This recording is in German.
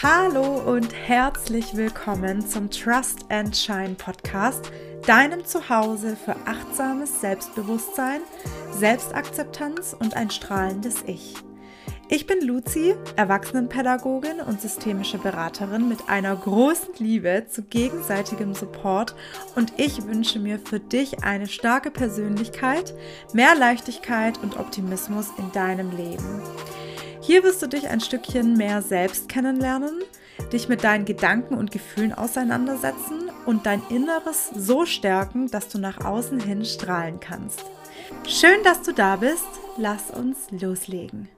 Hallo und herzlich willkommen zum Trust and Shine Podcast, deinem Zuhause für achtsames Selbstbewusstsein, Selbstakzeptanz und ein strahlendes Ich. Ich bin Luzi, Erwachsenenpädagogin und systemische Beraterin mit einer großen Liebe zu gegenseitigem Support und ich wünsche mir für dich eine starke Persönlichkeit, mehr Leichtigkeit und Optimismus in deinem Leben. Hier wirst du dich ein Stückchen mehr selbst kennenlernen, dich mit deinen Gedanken und Gefühlen auseinandersetzen und dein Inneres so stärken, dass du nach außen hin strahlen kannst. Schön, dass du da bist. Lass uns loslegen.